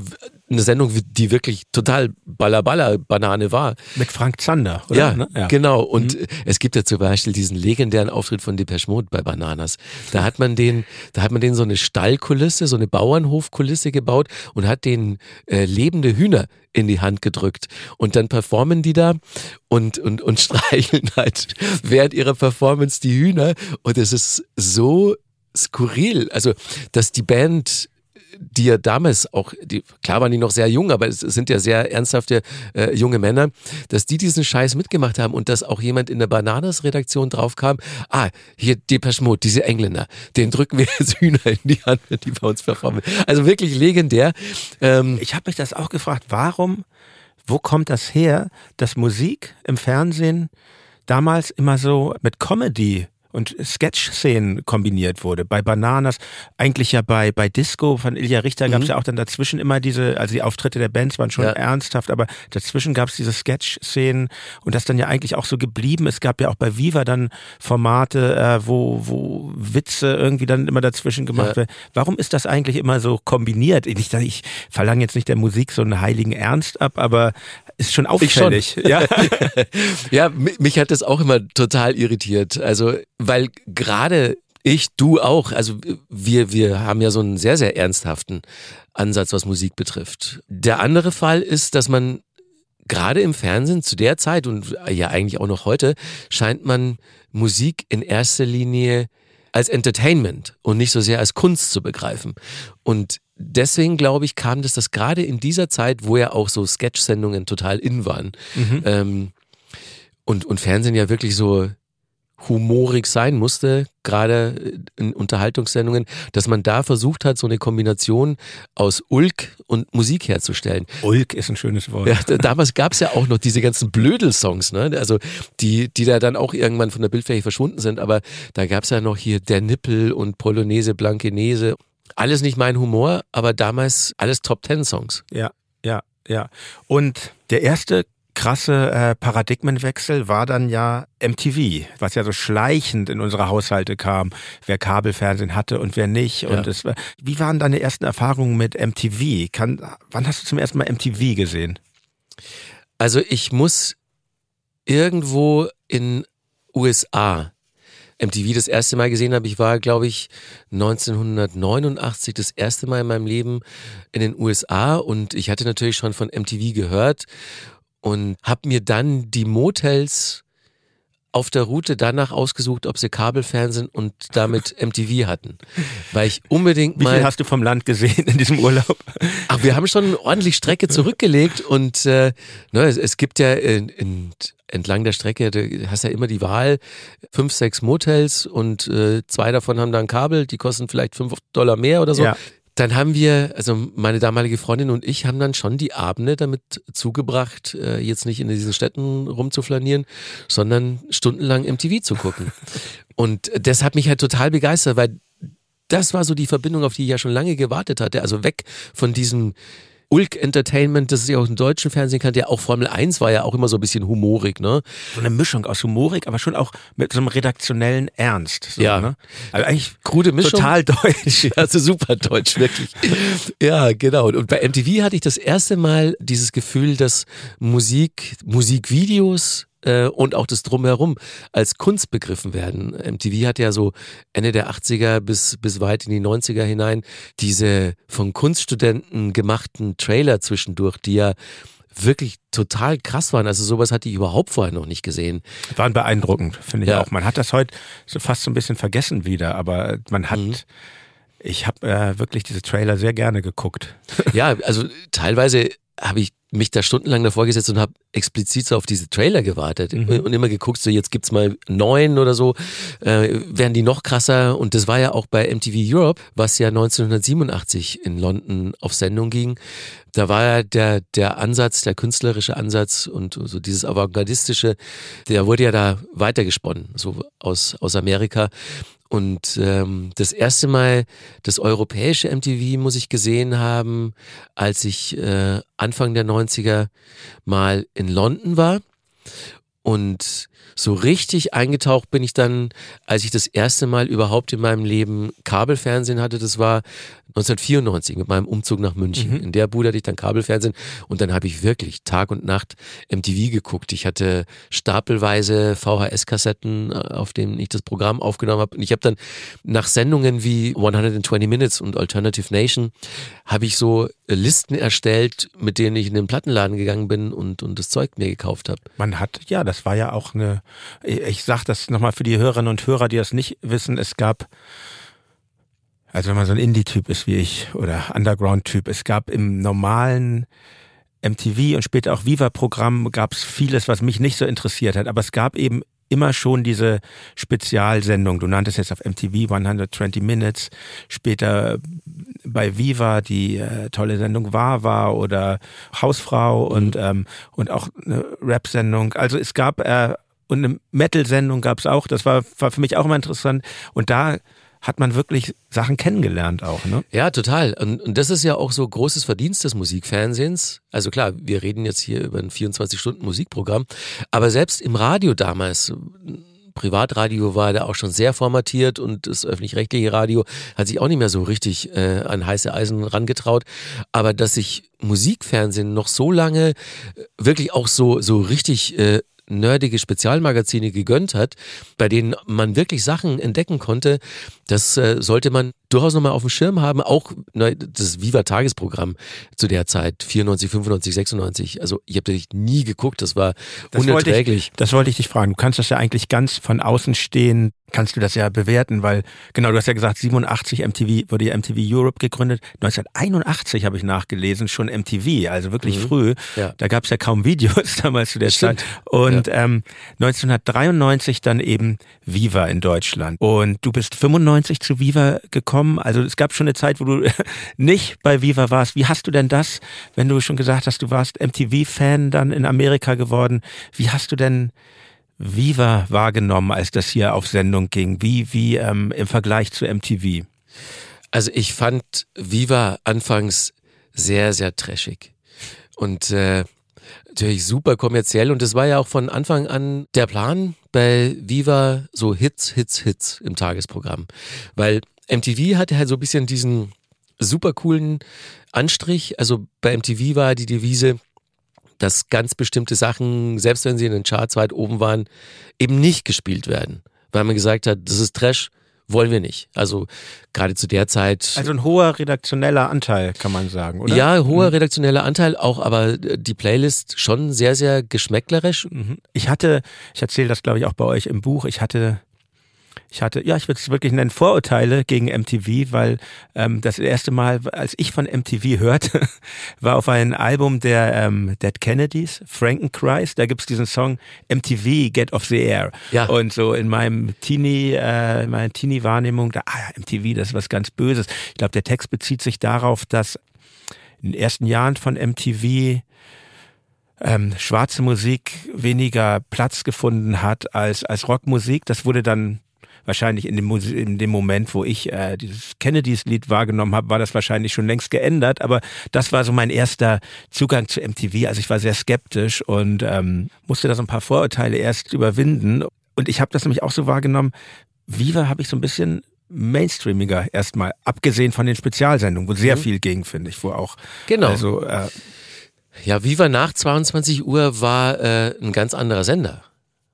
Speaker 3: eine Sendung, die wirklich total ballerballer Banane war.
Speaker 2: Mit Frank Zander,
Speaker 3: oder? Ja, ne? ja. genau. Und mhm. es gibt ja zum Beispiel diesen legendären Auftritt von Depeche Mode bei Bananas. Da hat man den, da hat man den so eine Stallkulisse, so eine Bauernhofkulisse gebaut und hat den äh, lebende Hühner in die Hand gedrückt. Und dann performen die da und, und, und [laughs] streicheln halt während ihrer Performance die Hühner. Und es ist so skurril. Also, dass die Band die ja damals auch, die, klar waren die noch sehr jung, aber es sind ja sehr ernsthafte äh, junge Männer, dass die diesen Scheiß mitgemacht haben und dass auch jemand in der Bananas-Redaktion draufkam, ah, hier Depeche Mode, diese Engländer, den drücken wir [laughs] jetzt Hühner in die Hand, die bei uns performen. Also wirklich legendär.
Speaker 2: Ähm, ich habe mich das auch gefragt, warum Wo kommt das her, dass Musik im Fernsehen damals immer so mit Comedy und Sketch-Szenen kombiniert wurde. Bei Bananas, eigentlich ja bei, bei Disco von Ilja Richter mhm. gab es ja auch dann dazwischen immer diese, also die Auftritte der Bands waren schon ja. ernsthaft, aber dazwischen gab es diese Sketch-Szenen und das dann ja eigentlich auch so geblieben. Es gab ja auch bei Viva dann Formate, äh, wo, wo Witze irgendwie dann immer dazwischen gemacht ja. werden. Warum ist das eigentlich immer so kombiniert? Ich, ich verlange jetzt nicht der Musik so einen heiligen Ernst ab, aber ist schon auffällig.
Speaker 3: Schon. Ja. [laughs] [laughs] ja, mich hat das auch immer total irritiert. Also weil gerade ich, du auch, also wir, wir haben ja so einen sehr, sehr ernsthaften Ansatz, was Musik betrifft. Der andere Fall ist, dass man gerade im Fernsehen zu der Zeit und ja eigentlich auch noch heute, scheint man Musik in erster Linie als Entertainment und nicht so sehr als Kunst zu begreifen. Und deswegen glaube ich, kam das, dass gerade in dieser Zeit, wo ja auch so Sketch-Sendungen total in waren mhm. ähm, und, und Fernsehen ja wirklich so humorig sein musste, gerade in Unterhaltungssendungen, dass man da versucht hat, so eine Kombination aus Ulk und Musik herzustellen.
Speaker 2: Ulk ist ein schönes Wort.
Speaker 3: Ja, damals gab es ja auch noch diese ganzen Blödel-Songs, ne? also die, die da dann auch irgendwann von der Bildfläche verschwunden sind, aber da gab es ja noch hier Der Nippel und Polonaise, Blankenese. Alles nicht mein Humor, aber damals alles Top-Ten-Songs.
Speaker 2: Ja, ja, ja. Und der erste krasse äh, Paradigmenwechsel war dann ja MTV, was ja so schleichend in unsere Haushalte kam, wer Kabelfernsehen hatte und wer nicht. Und ja. es war, wie waren deine ersten Erfahrungen mit MTV? Kann, wann hast du zum ersten Mal MTV gesehen?
Speaker 3: Also ich muss irgendwo in USA MTV das erste Mal gesehen habe. Ich war, glaube ich, 1989 das erste Mal in meinem Leben in den USA und ich hatte natürlich schon von MTV gehört und habe mir dann die Motels auf der Route danach ausgesucht, ob sie Kabelfernsehen und damit [laughs] MTV hatten. Weil ich unbedingt
Speaker 2: mal.
Speaker 3: Wie
Speaker 2: viel hast du vom Land gesehen in diesem Urlaub?
Speaker 3: Ach, wir haben schon ordentlich Strecke zurückgelegt und äh, ne, es, es gibt ja in, in, entlang der Strecke, du hast ja immer die Wahl, fünf, sechs Motels und äh, zwei davon haben dann Kabel, die kosten vielleicht fünf Dollar mehr oder so. Ja dann haben wir, also meine damalige Freundin und ich haben dann schon die Abende damit zugebracht, äh, jetzt nicht in diesen Städten rumzuflanieren, sondern stundenlang MTV zu gucken. [laughs] Und das hat mich halt total begeistert, weil das war so die Verbindung, auf die ich ja schon lange gewartet hatte. Also weg von diesem Ulk Entertainment, das ist ja auch im deutschen Fernsehen kannte, ja auch Formel 1 war ja auch immer so ein bisschen humorig, ne?
Speaker 2: So eine Mischung aus humorig, aber schon auch mit so einem redaktionellen Ernst. So,
Speaker 3: ja.
Speaker 2: Ne?
Speaker 3: Also eigentlich krude Mischung.
Speaker 2: Total deutsch. [laughs]
Speaker 3: Also super deutsch, wirklich. ja, genau. Und bei MTV hatte ich das erste Mal dieses Gefühl, dass Musik, Musikvideos, äh, und auch das Drumherum als Kunst begriffen werden. MTV hat ja so Ende der 80er bis, bis weit in die 90er hinein diese von Kunststudenten gemachten Trailer zwischendurch, die ja wirklich total krass waren. Also sowas hatte ich überhaupt vorher noch nicht gesehen.
Speaker 2: Waren beeindruckend, finde ich ja. auch. Man hat das heute so fast so ein bisschen vergessen wieder, aber man hat mhm. Ich habe äh, wirklich diese Trailer sehr gerne geguckt.
Speaker 3: Ja, also teilweise habe ich mich da stundenlang davor gesetzt und habe explizit so auf diese Trailer gewartet mhm. und immer geguckt, so jetzt gibt's mal neun oder so, äh, werden die noch krasser und das war ja auch bei MTV Europe, was ja 1987 in London auf Sendung ging. Da war ja der, der Ansatz, der künstlerische Ansatz und so dieses avantgardistische, der wurde ja da weitergesponnen, so aus, aus Amerika. Und ähm, das erste Mal das europäische MTV muss ich gesehen haben, als ich äh, Anfang der 90er mal in London war. Und so richtig eingetaucht bin ich dann, als ich das erste Mal überhaupt in meinem Leben Kabelfernsehen hatte. Das war 1994 mit meinem Umzug nach München. Mhm. In der Bude hatte ich dann Kabelfernsehen und dann habe ich wirklich Tag und Nacht MTV geguckt. Ich hatte stapelweise VHS-Kassetten, äh, auf denen ich das Programm aufgenommen habe. Und ich habe dann nach Sendungen wie 120 Minutes und Alternative Nation habe ich so Listen erstellt, mit denen ich in den Plattenladen gegangen bin und, und das Zeug mir gekauft habe.
Speaker 2: Man hat, ja, das war ja auch eine, ich sage das nochmal für die Hörerinnen und Hörer, die das nicht wissen, es gab also wenn man so ein Indie-Typ ist wie ich oder Underground-Typ, es gab im normalen MTV und später auch Viva-Programm gab es vieles, was mich nicht so interessiert hat, aber es gab eben immer schon diese Spezialsendung. Du nanntest jetzt auf MTV 120 Minutes, später bei Viva die äh, tolle Sendung War war oder Hausfrau mhm. und ähm, und auch eine Rap-Sendung. Also es gab äh, und eine Metal-Sendung gab es auch. Das war, war für mich auch immer interessant. Und da hat man wirklich Sachen kennengelernt auch, ne?
Speaker 3: Ja, total. Und, und das ist ja auch so großes Verdienst des Musikfernsehens. Also klar, wir reden jetzt hier über ein 24-Stunden-Musikprogramm, aber selbst im Radio damals, Privatradio war da auch schon sehr formatiert und das öffentlich-rechtliche Radio hat sich auch nicht mehr so richtig äh, an heiße Eisen rangetraut. Aber dass sich Musikfernsehen noch so lange wirklich auch so, so richtig äh, nerdige Spezialmagazine gegönnt hat, bei denen man wirklich Sachen entdecken konnte, das äh, sollte man durchaus nochmal auf dem Schirm haben. Auch ne, das Viva-Tagesprogramm zu der Zeit, 94, 95, 96. Also ich habe das nie geguckt, das war das unerträglich.
Speaker 2: Wollte ich, das wollte ich dich fragen. Du kannst das ja eigentlich ganz von außen stehen, kannst du das ja bewerten, weil genau, du hast ja gesagt, 87 MTV wurde ja MTV Europe gegründet. 1981 habe ich nachgelesen, schon MTV, also wirklich mhm. früh. Ja. Da gab es ja kaum Videos [laughs] damals zu der Stimmt. Zeit. Und ja. ähm, 1993 dann eben Viva in Deutschland. Und du bist 95 zu Viva gekommen. Also es gab schon eine Zeit, wo du [laughs] nicht bei Viva warst. Wie hast du denn das, wenn du schon gesagt hast, du warst MTV-Fan dann in Amerika geworden? Wie hast du denn Viva wahrgenommen, als das hier auf Sendung ging? Wie, wie ähm, im Vergleich zu MTV?
Speaker 3: Also ich fand Viva anfangs sehr, sehr trashig. Und äh, natürlich super kommerziell und es war ja auch von Anfang an der Plan bei Viva so Hits, Hits, Hits im Tagesprogramm. Weil MTV hatte halt so ein bisschen diesen super coolen Anstrich. Also bei MTV war die Devise, dass ganz bestimmte Sachen, selbst wenn sie in den Charts weit oben waren, eben nicht gespielt werden. Weil man gesagt hat, das ist Trash, wollen wir nicht. Also gerade zu der Zeit.
Speaker 2: Also ein hoher redaktioneller Anteil, kann man sagen, oder?
Speaker 3: Ja, hoher mhm. redaktioneller Anteil, auch aber die Playlist schon sehr, sehr geschmäcklerisch.
Speaker 2: Mhm. Ich hatte, ich erzähle das glaube ich auch bei euch im Buch, ich hatte ich hatte, ja, ich würde es wirklich nennen, Vorurteile gegen MTV, weil ähm, das erste Mal, als ich von MTV hörte, [laughs] war auf ein Album der ähm, Dead Kennedys, Frankenchrist. Da gibt's diesen Song MTV Get Off the Air. Ja. Und so in meinem Teenie, äh, in meiner Teenie-Wahrnehmung, da, ah ja, MTV, das ist was ganz Böses. Ich glaube, der Text bezieht sich darauf, dass in den ersten Jahren von MTV ähm, schwarze Musik weniger Platz gefunden hat als, als Rockmusik. Das wurde dann wahrscheinlich in dem, in dem Moment, wo ich äh, dieses Kennedys Lied wahrgenommen habe, war das wahrscheinlich schon längst geändert. Aber das war so mein erster Zugang zu MTV. Also ich war sehr skeptisch und ähm, musste da so ein paar Vorurteile erst überwinden. Und ich habe das nämlich auch so wahrgenommen. Viva habe ich so ein bisschen mainstreamiger erstmal, abgesehen von den Spezialsendungen, wo sehr mhm. viel ging, finde ich, wo auch
Speaker 3: genau. also äh, ja, Viva nach 22 Uhr war äh, ein ganz anderer Sender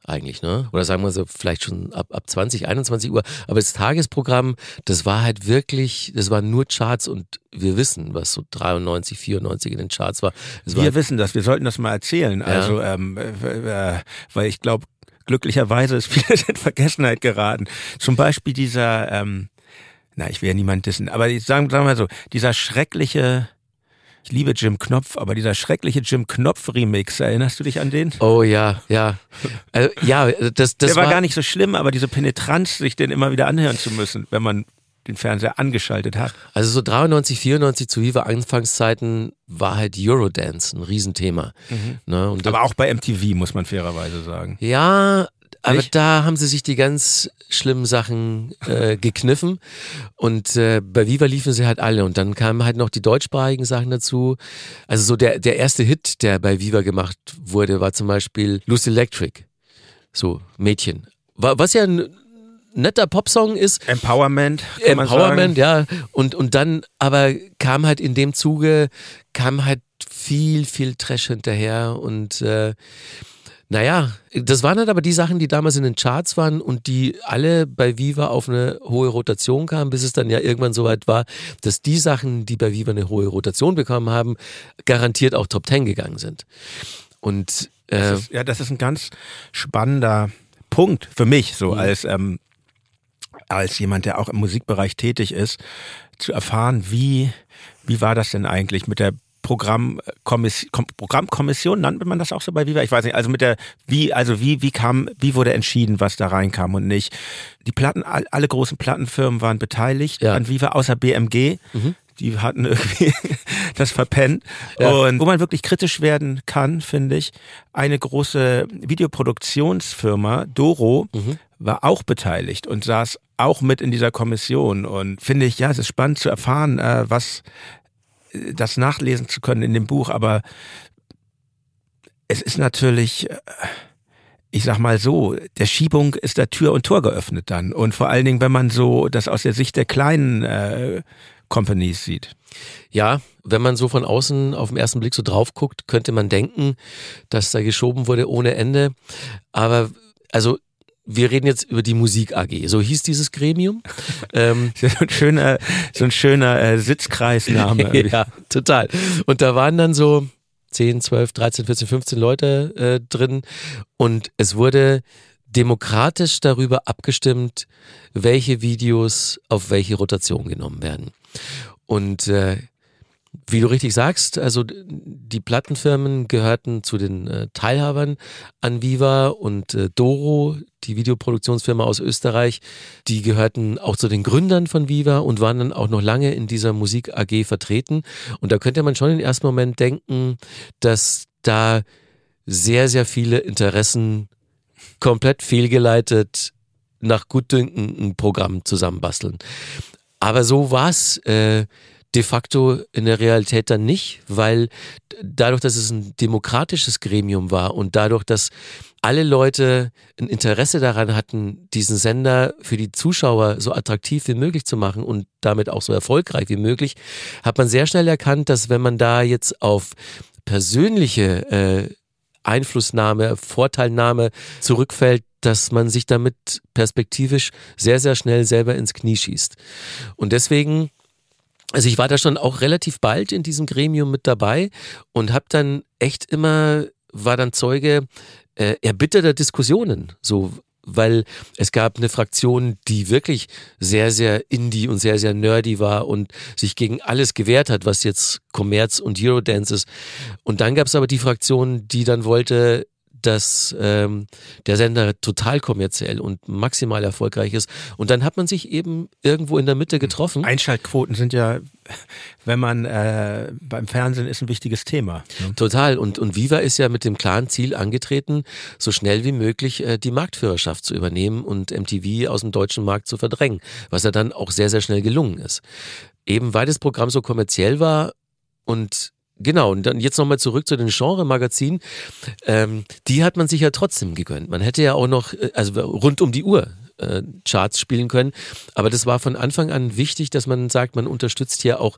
Speaker 3: eigentlich, ne? Oder sagen wir so, vielleicht schon ab, ab 20, 21 Uhr. Aber das Tagesprogramm, das war halt wirklich, das waren nur Charts und wir wissen, was so 93, 94 in den Charts war.
Speaker 2: Es wir war wissen das, wir sollten das mal erzählen. Ja. Also, ähm, äh, weil ich glaube, glücklicherweise ist [laughs] vieles in Vergessenheit geraten. Zum Beispiel dieser, ähm, na, ich will ja niemand dissen, aber sagen, sagen wir mal so, dieser schreckliche ich liebe Jim Knopf, aber dieser schreckliche Jim Knopf Remix, erinnerst du dich an den?
Speaker 3: Oh ja, ja. Also, ja, das, das
Speaker 2: Der war, war gar nicht so schlimm, aber diese Penetranz, sich den immer wieder anhören zu müssen, wenn man den Fernseher angeschaltet hat.
Speaker 3: Also so 93, 94 zu Viva Anfangszeiten war halt Eurodance ein Riesenthema. Mhm.
Speaker 2: Ne? Aber auch bei MTV muss man fairerweise sagen.
Speaker 3: Ja, aber Nicht? da haben sie sich die ganz schlimmen Sachen äh, [laughs] gekniffen und äh, bei Viva liefen sie halt alle und dann kamen halt noch die deutschsprachigen Sachen dazu. Also so der, der erste Hit, der bei Viva gemacht wurde, war zum Beispiel Lucy Electric. So, Mädchen. Was ja ein netter Popsong ist.
Speaker 2: Empowerment.
Speaker 3: Empowerment, ja. Und, und dann aber kam halt in dem Zuge, kam halt viel, viel Trash hinterher und äh, naja, das waren halt aber die Sachen, die damals in den Charts waren und die alle bei Viva auf eine hohe Rotation kamen, bis es dann ja irgendwann so weit war, dass die Sachen, die bei Viva eine hohe Rotation bekommen haben, garantiert auch Top Ten gegangen sind. Und
Speaker 2: äh, das ist, ja, das ist ein ganz spannender Punkt für mich, so mhm. als ähm, als jemand, der auch im Musikbereich tätig ist, zu erfahren, wie wie war das denn eigentlich mit der Programmkommission, Programmkommission nannte man das auch so bei Viva? Ich weiß nicht, also mit der, wie, also wie, wie kam, wie wurde entschieden, was da reinkam und nicht? Die Platten, alle großen Plattenfirmen waren beteiligt ja. an Viva, außer BMG. Mhm die hatten irgendwie [laughs] das verpennt. Ja. Und wo man wirklich kritisch werden kann, finde ich, eine große Videoproduktionsfirma, Doro, mhm. war auch beteiligt und saß auch mit in dieser Kommission. Und finde ich, ja, es ist spannend zu erfahren, äh, was das nachlesen zu können in dem Buch, aber es ist natürlich, äh, ich sag mal so, der Schiebung ist da Tür und Tor geöffnet dann. Und vor allen Dingen, wenn man so das aus der Sicht der kleinen äh, Companies sieht.
Speaker 3: Ja, wenn man so von außen auf den ersten Blick so drauf guckt, könnte man denken, dass da geschoben wurde ohne Ende. Aber also wir reden jetzt über die Musik AG. So hieß dieses Gremium. [laughs]
Speaker 2: ähm, so ein schöner, so ein schöner äh, Sitzkreisname. [laughs]
Speaker 3: ja, total. Und da waren dann so 10, 12, 13, 14, 15 Leute äh, drin. Und es wurde demokratisch darüber abgestimmt, welche Videos auf welche Rotation genommen werden. Und äh, wie du richtig sagst, also die Plattenfirmen gehörten zu den äh, Teilhabern an Viva und äh, Doro, die Videoproduktionsfirma aus Österreich, die gehörten auch zu den Gründern von Viva und waren dann auch noch lange in dieser Musik AG vertreten. Und da könnte man schon im ersten Moment denken, dass da sehr, sehr viele Interessen komplett fehlgeleitet nach Gutdünken ein Programm zusammenbasteln. Aber so war es äh, de facto in der Realität dann nicht, weil dadurch, dass es ein demokratisches Gremium war und dadurch, dass alle Leute ein Interesse daran hatten, diesen Sender für die Zuschauer so attraktiv wie möglich zu machen und damit auch so erfolgreich wie möglich, hat man sehr schnell erkannt, dass wenn man da jetzt auf persönliche äh, Einflussnahme, Vorteilnahme zurückfällt, dass man sich damit perspektivisch sehr, sehr schnell selber ins Knie schießt. Und deswegen also ich war da schon auch relativ bald in diesem Gremium mit dabei und habe dann echt immer, war dann Zeuge äh, erbitterter Diskussionen. So, weil es gab eine Fraktion, die wirklich sehr, sehr indie und sehr, sehr nerdy war und sich gegen alles gewehrt hat, was jetzt Kommerz und Eurodance ist. Und dann gab es aber die Fraktion, die dann wollte, dass ähm, der Sender total kommerziell und maximal erfolgreich ist. Und dann hat man sich eben irgendwo in der Mitte getroffen.
Speaker 2: Einschaltquoten sind ja, wenn man äh, beim Fernsehen ist, ein wichtiges Thema.
Speaker 3: Ne? Total. Und, und Viva ist ja mit dem klaren Ziel angetreten, so schnell wie möglich äh, die Marktführerschaft zu übernehmen und MTV aus dem deutschen Markt zu verdrängen, was ja dann auch sehr, sehr schnell gelungen ist. Eben weil das Programm so kommerziell war und Genau, und dann jetzt nochmal zurück zu den Genre-Magazinen. Ähm, die hat man sich ja trotzdem gegönnt. Man hätte ja auch noch, äh, also rund um die Uhr äh, Charts spielen können. Aber das war von Anfang an wichtig, dass man sagt, man unterstützt hier auch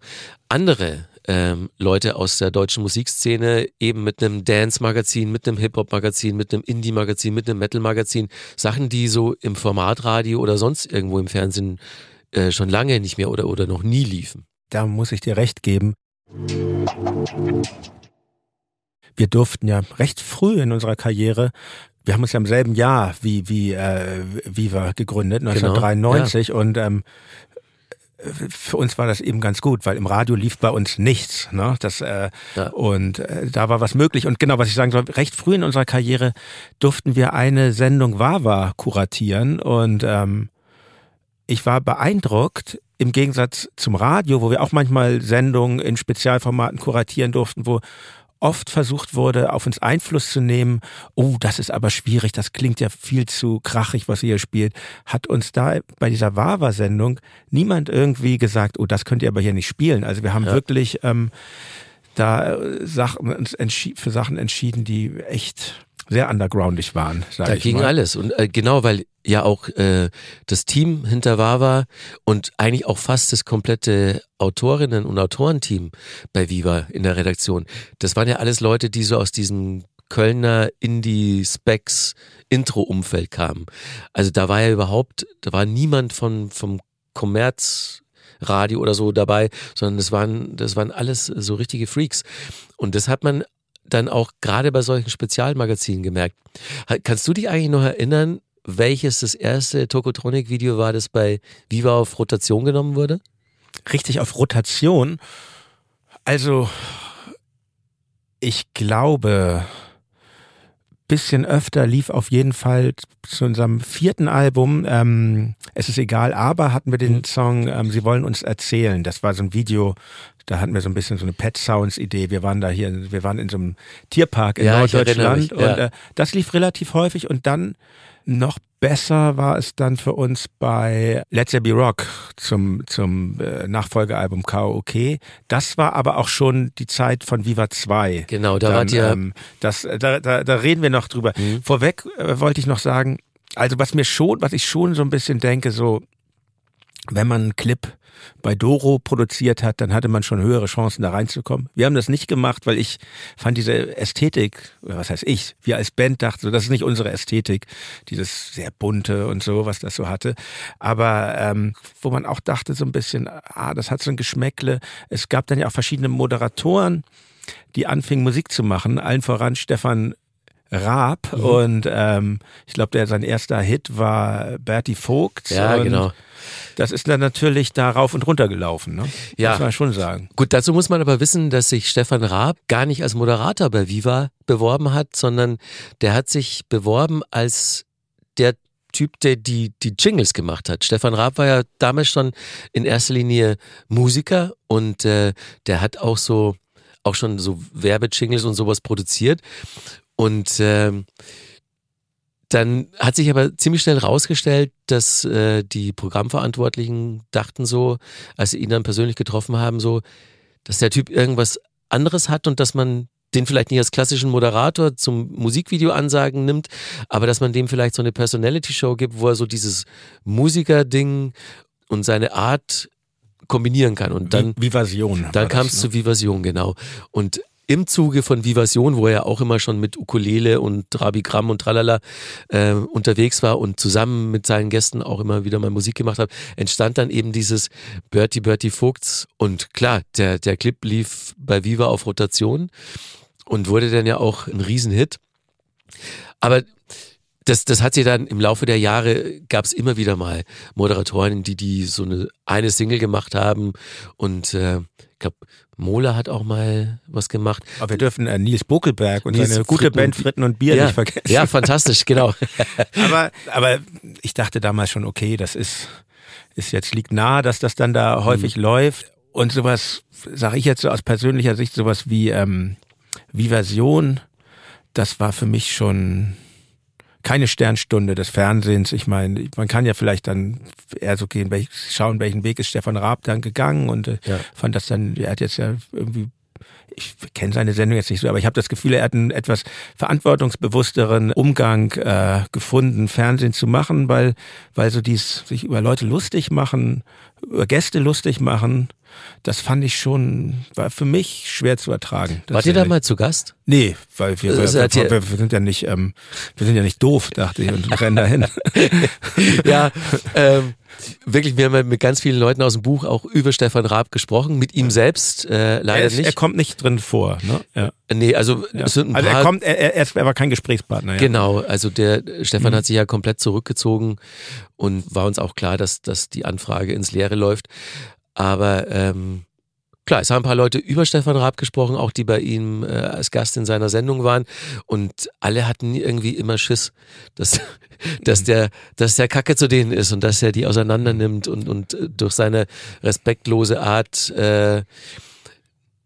Speaker 3: andere ähm, Leute aus der deutschen Musikszene, eben mit einem Dance-Magazin, mit einem Hip-Hop-Magazin, mit einem Indie-Magazin, mit einem Metal-Magazin. Sachen, die so im Formatradio oder sonst irgendwo im Fernsehen äh, schon lange nicht mehr oder, oder noch nie liefen.
Speaker 2: Da muss ich dir recht geben. Wir durften ja recht früh in unserer Karriere wir haben uns ja im selben Jahr wie wie äh, Viva gegründet, 1993 genau, ja. und ähm, für uns war das eben ganz gut, weil im Radio lief bei uns nichts. Ne? Das, äh, ja. Und äh, da war was möglich. Und genau, was ich sagen soll, recht früh in unserer Karriere durften wir eine Sendung Wawa kuratieren und ähm, ich war beeindruckt, im Gegensatz zum Radio, wo wir auch manchmal Sendungen in Spezialformaten kuratieren durften, wo oft versucht wurde, auf uns Einfluss zu nehmen. Oh, das ist aber schwierig, das klingt ja viel zu krachig, was ihr hier spielt. Hat uns da bei dieser Wawa-Sendung niemand irgendwie gesagt, oh, das könnt ihr aber hier nicht spielen. Also wir haben ja. wirklich ähm, da äh, Sachen, uns für Sachen entschieden, die echt sehr undergroundig waren.
Speaker 3: da ging mal. alles. Und äh, genau, weil ja auch äh, das Team hinter Wawa und eigentlich auch fast das komplette Autorinnen- und Autorenteam bei Viva in der Redaktion, das waren ja alles Leute, die so aus diesem Kölner Indie-Specs Intro-Umfeld kamen. Also da war ja überhaupt, da war niemand von, vom Kommerzradio oder so dabei, sondern das waren, das waren alles so richtige Freaks. Und das hat man dann auch gerade bei solchen Spezialmagazinen gemerkt. Kannst du dich eigentlich noch erinnern, welches das erste Tokotronic-Video war, das bei Viva auf Rotation genommen wurde?
Speaker 2: Richtig auf Rotation. Also Ich glaube, bisschen öfter lief auf jeden Fall zu unserem vierten Album, ähm, Es ist egal, aber hatten wir den mhm. Song ähm, Sie wollen uns erzählen. Das war so ein Video, da hatten wir so ein bisschen so eine Pet Sounds Idee. Wir waren da hier, wir waren in so einem Tierpark in ja, Norddeutschland und äh, das lief relativ häufig und dann noch besser war es dann für uns bei Let's There Be Rock zum, zum äh, Nachfolgealbum KOK. Das war aber auch schon die Zeit von Viva 2.
Speaker 3: Genau, da wart ihr. Ähm,
Speaker 2: das, da, da, da reden wir noch drüber. Mhm. Vorweg äh, wollte ich noch sagen, also was mir schon, was ich schon so ein bisschen denke, so wenn man einen Clip bei Doro produziert hat, dann hatte man schon höhere Chancen da reinzukommen. Wir haben das nicht gemacht, weil ich fand diese Ästhetik, was heißt ich, wir als Band dachten, so, das ist nicht unsere Ästhetik, dieses sehr bunte und so, was das so hatte. Aber ähm, wo man auch dachte so ein bisschen, ah, das hat so ein Geschmäckle. Es gab dann ja auch verschiedene Moderatoren, die anfingen Musik zu machen, allen voran Stefan Raab mhm. und ähm, ich glaube, der sein erster Hit war Bertie Vogt.
Speaker 3: Ja, genau.
Speaker 2: Das ist dann natürlich da rauf und runter gelaufen, ne?
Speaker 3: Ja.
Speaker 2: Muss man schon sagen.
Speaker 3: Gut, dazu muss man aber wissen, dass sich Stefan Raab gar nicht als Moderator bei Viva beworben hat, sondern der hat sich beworben als der Typ, der die, die Jingles gemacht hat. Stefan Raab war ja damals schon in erster Linie Musiker und äh, der hat auch so auch schon so Werbejingles und sowas produziert. Und äh, dann hat sich aber ziemlich schnell rausgestellt, dass äh, die Programmverantwortlichen dachten so, als sie ihn dann persönlich getroffen haben, so, dass der Typ irgendwas anderes hat und dass man den vielleicht nicht als klassischen Moderator zum Musikvideo ansagen nimmt, aber dass man dem vielleicht so eine Personality-Show gibt, wo er so dieses Musiker-Ding und seine Art kombinieren kann. Und dann.
Speaker 2: Vivasion.
Speaker 3: Dann kam es ne? zu Vivasion, genau. Und im Zuge von Vivasion, wo er auch immer schon mit Ukulele und Rabigramm und Tralala äh, unterwegs war und zusammen mit seinen Gästen auch immer wieder mal Musik gemacht hat, entstand dann eben dieses Bertie Bertie Vogts. Und klar, der, der Clip lief bei Viva auf Rotation und wurde dann ja auch ein Riesenhit. Aber das, das hat sie dann im Laufe der Jahre gab es immer wieder mal Moderatoren, die die so eine eine Single gemacht haben und äh, ich glaube Mola hat auch mal was gemacht.
Speaker 2: Aber wir dürfen äh, Nils Bokelberg und Nils seine gute Fritten Band Fritten und Bier
Speaker 3: ja,
Speaker 2: nicht vergessen.
Speaker 3: Ja, fantastisch, genau. [laughs]
Speaker 2: aber, aber ich dachte damals schon, okay, das ist, ist jetzt liegt nahe, dass das dann da häufig mhm. läuft. Und sowas, sage ich jetzt so aus persönlicher Sicht, sowas wie, ähm, wie Version, das war für mich schon keine Sternstunde des Fernsehens. Ich meine, man kann ja vielleicht dann eher so gehen, welch, schauen, welchen Weg ist Stefan Raab dann gegangen und äh, ja. fand das dann, er hat jetzt ja irgendwie ich kenne seine Sendung jetzt nicht so, aber ich habe das Gefühl, er hat einen etwas verantwortungsbewussteren Umgang äh, gefunden, Fernsehen zu machen, weil, weil so dies sich über Leute lustig machen, Gäste lustig machen, das fand ich schon, war für mich schwer zu ertragen.
Speaker 3: Wart ihr da mal zu Gast?
Speaker 2: Nee, weil wir, wir, wir, wir, sind ja nicht, ähm, wir sind ja nicht doof, dachte ich, und rennen dahin. [laughs]
Speaker 3: ja, ähm, wirklich, wir haben mit ganz vielen Leuten aus dem Buch auch über Stefan Raab gesprochen, mit ihm selbst äh, leider
Speaker 2: er ist,
Speaker 3: nicht.
Speaker 2: Er kommt nicht drin vor, ne?
Speaker 3: Ja. Nee, also ja.
Speaker 2: es sind ein Also er kommt, er, er, er war kein Gesprächspartner. Ja.
Speaker 3: Genau, also der Stefan mhm. hat sich ja komplett zurückgezogen und war uns auch klar, dass, dass die Anfrage ins Leere läuft. Aber ähm, Klar, es haben ein paar Leute über Stefan Raab gesprochen, auch die bei ihm äh, als Gast in seiner Sendung waren. Und alle hatten irgendwie immer Schiss, dass, [laughs] dass, der, dass der Kacke zu denen ist und dass er die auseinander nimmt und, und äh, durch seine respektlose Art, äh,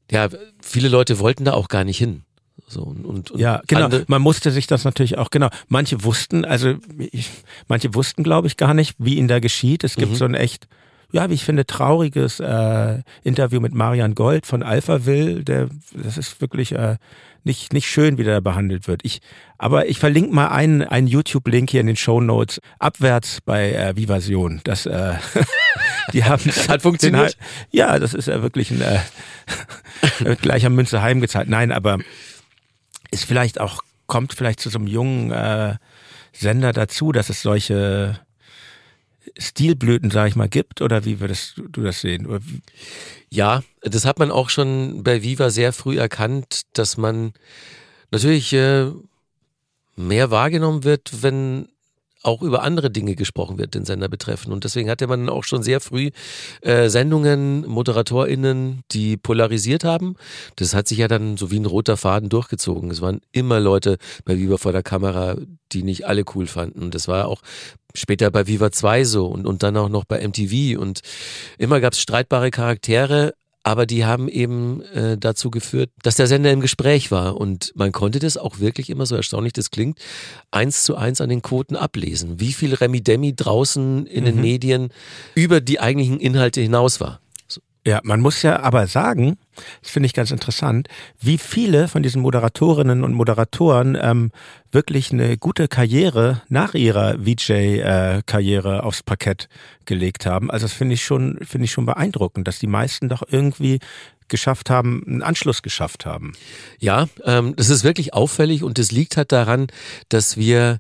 Speaker 3: ja, viele Leute wollten da auch gar nicht hin. So, und, und
Speaker 2: ja, genau. Man musste sich das natürlich auch, genau. Manche wussten, also ich, manche wussten, glaube ich, gar nicht, wie ihn da geschieht. Es gibt mhm. so ein echt ja, wie ich finde, trauriges äh, Interview mit Marian Gold von Alphaville. Der, das ist wirklich äh, nicht, nicht schön, wie der behandelt wird. Ich, aber ich verlinke mal einen, einen YouTube-Link hier in den Show Notes abwärts bei äh, Vivasion. Das, äh, [laughs] die haben [laughs]
Speaker 3: hat funktioniert.
Speaker 2: ja, das ist ja wirklich ein äh, [laughs] gleicher Münze heimgezahlt. Nein, aber ist vielleicht auch kommt vielleicht zu so einem jungen äh, Sender dazu, dass es solche Stilblüten, sage ich mal, gibt? Oder wie würdest du das sehen?
Speaker 3: Ja, das hat man auch schon bei Viva sehr früh erkannt, dass man natürlich äh, mehr wahrgenommen wird, wenn auch über andere Dinge gesprochen wird, den Sender betreffen. Und deswegen hatte man auch schon sehr früh äh, Sendungen, ModeratorInnen, die polarisiert haben. Das hat sich ja dann so wie ein roter Faden durchgezogen. Es waren immer Leute bei Viva vor der Kamera, die nicht alle cool fanden. Und das war auch später bei Viva 2 so und, und dann auch noch bei MTV. Und immer gab es streitbare Charaktere, aber die haben eben äh, dazu geführt, dass der Sender im Gespräch war und man konnte das auch wirklich immer so erstaunlich das klingt, eins zu eins an den Quoten ablesen, wie viel Remi-Demi draußen in mhm. den Medien über die eigentlichen Inhalte hinaus war.
Speaker 2: Ja, man muss ja aber sagen, das finde ich ganz interessant, wie viele von diesen Moderatorinnen und Moderatoren ähm, wirklich eine gute Karriere nach ihrer VJ-Karriere äh, aufs Parkett gelegt haben. Also das finde ich schon, finde ich schon beeindruckend, dass die meisten doch irgendwie geschafft haben, einen Anschluss geschafft haben.
Speaker 3: Ja, ähm, das ist wirklich auffällig und das liegt halt daran, dass wir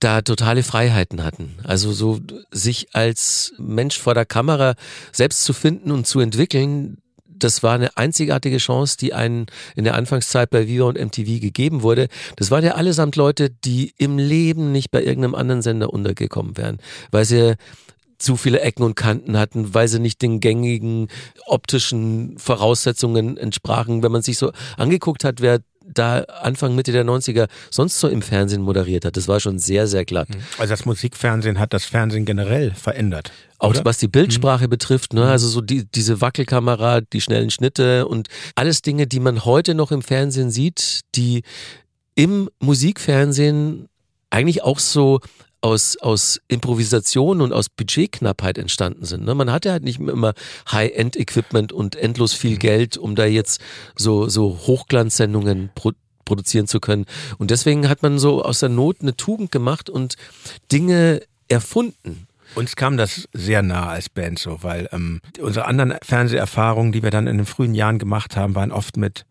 Speaker 3: da totale Freiheiten hatten. Also so sich als Mensch vor der Kamera selbst zu finden und zu entwickeln, das war eine einzigartige Chance, die einen in der Anfangszeit bei Viva und MTV gegeben wurde. Das waren ja allesamt Leute, die im Leben nicht bei irgendeinem anderen Sender untergekommen wären, weil sie zu viele Ecken und Kanten hatten, weil sie nicht den gängigen optischen Voraussetzungen entsprachen. Wenn man sich so angeguckt hat, wer da Anfang, Mitte der 90er sonst so im Fernsehen moderiert hat. Das war schon sehr, sehr glatt. Mhm.
Speaker 2: Also das Musikfernsehen hat das Fernsehen generell verändert.
Speaker 3: Auch oder? was die Bildsprache mhm. betrifft, ne? Mhm. also so die, diese Wackelkamera, die schnellen Schnitte und alles Dinge, die man heute noch im Fernsehen sieht, die im Musikfernsehen eigentlich auch so aus, aus Improvisation und aus Budgetknappheit entstanden sind. Ne? Man hatte halt nicht immer High-End-Equipment und endlos viel mhm. Geld, um da jetzt so, so Hochglanzsendungen pro produzieren zu können. Und deswegen hat man so aus der Not eine Tugend gemacht und Dinge erfunden.
Speaker 2: Uns kam das sehr nah als Band so, weil ähm, unsere anderen Fernseherfahrungen, die wir dann in den frühen Jahren gemacht haben, waren oft mit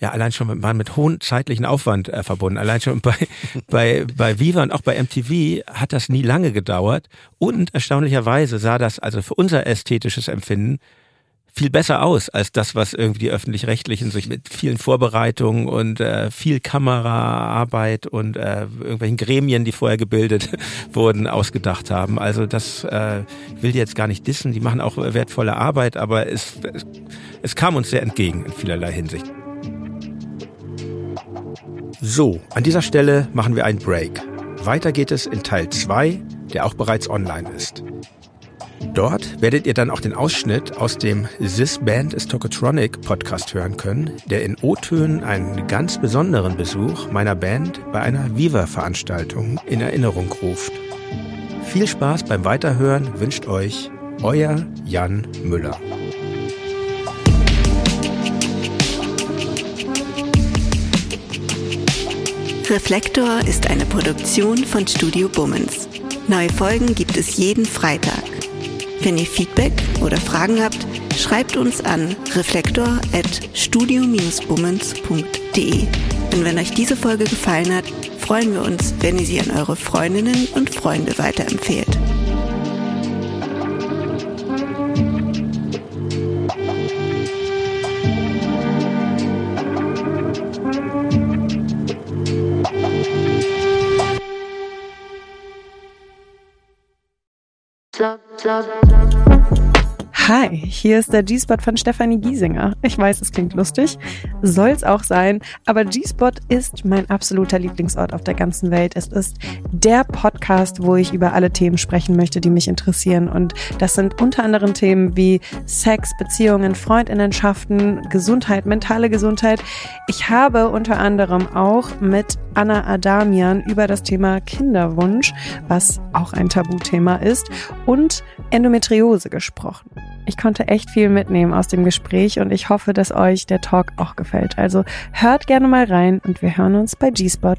Speaker 2: ja allein schon mit, waren mit hohen zeitlichen Aufwand äh, verbunden. Allein schon bei, [laughs] bei, bei Viva und auch bei MTV hat das nie lange gedauert. Und erstaunlicherweise sah das also für unser ästhetisches Empfinden viel besser aus als das, was irgendwie die öffentlich-rechtlichen sich mit vielen Vorbereitungen und äh, viel Kameraarbeit und äh, irgendwelchen Gremien, die vorher gebildet [laughs] wurden, ausgedacht haben. Also das äh, will die jetzt gar nicht dissen. Die machen auch wertvolle Arbeit, aber es, es, es kam uns sehr entgegen in vielerlei Hinsicht. So, an dieser Stelle machen wir einen Break. Weiter geht es in Teil 2, der auch bereits online ist. Dort werdet ihr dann auch den Ausschnitt aus dem This Band is Tokotronic Podcast hören können, der in O-Tönen einen ganz besonderen Besuch meiner Band bei einer Viva-Veranstaltung in Erinnerung ruft. Viel Spaß beim Weiterhören wünscht euch euer Jan Müller.
Speaker 1: Reflektor ist eine Produktion von Studio Bummens. Neue Folgen gibt es jeden Freitag. Wenn ihr Feedback oder Fragen habt, schreibt uns an reflektor.studio-bummens.de. Und wenn euch diese Folge gefallen hat, freuen wir uns, wenn ihr sie an eure Freundinnen und Freunde weiterempfehlt. club.
Speaker 4: Hi, hier ist der G-Spot von Stefanie Giesinger. Ich weiß, es klingt lustig, soll's auch sein, aber G-Spot ist mein absoluter Lieblingsort auf der ganzen Welt. Es ist der Podcast, wo ich über alle Themen sprechen möchte, die mich interessieren. Und das sind unter anderem Themen wie Sex, Beziehungen, Freundinnenschaften, Gesundheit, mentale Gesundheit. Ich habe unter anderem auch mit Anna Adamian über das Thema Kinderwunsch, was auch ein Tabuthema ist, und Endometriose gesprochen. Ich konnte echt viel mitnehmen aus dem Gespräch und ich hoffe, dass euch der Talk auch gefällt. Also hört gerne mal rein und wir hören uns bei G-Spot.